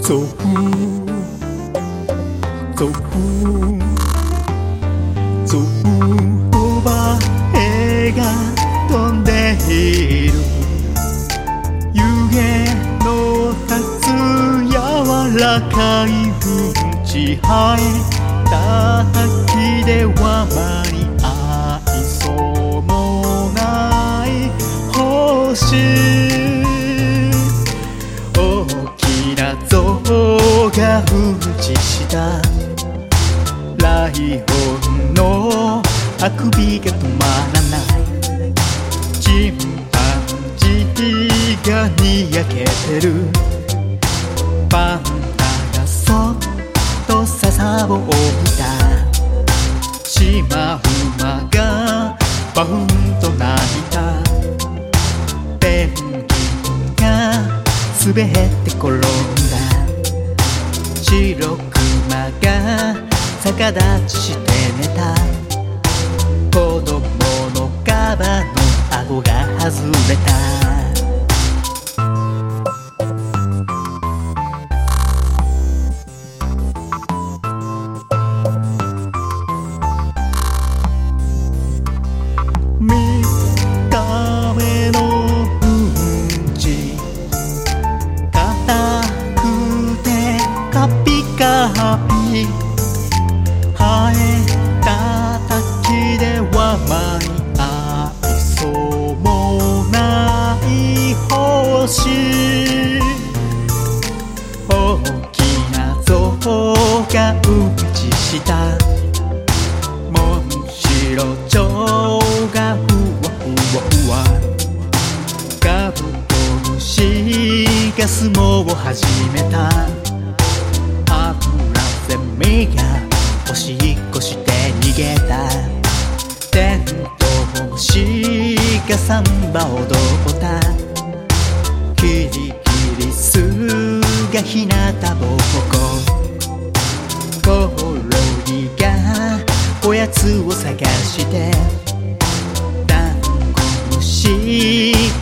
ゾフゾフゾフおばえが飛んでいる。湯気の立つ柔らかいふんちはいたきでは間に合いそうもない。星が打したライオンのあくびが止まらない。チンパンジーがにやけてる。パンダがそっと笹を置いた。シマウマがバウンと泣いた。ペンギンが滑って転んだ。白熊が逆立ちして寝た。子供のカバの顎が外れた。ピカピー生えた。滝では間に合いそうもない星大きな象がうんちした。モンシロチョウがふわふわふわカブトムシが相撲を始めた。しっこして逃げた。テントウムシがサンバ踊った。キリキリスがひなたぼっこ。コオロギがおやつを探して。ダンゴムシが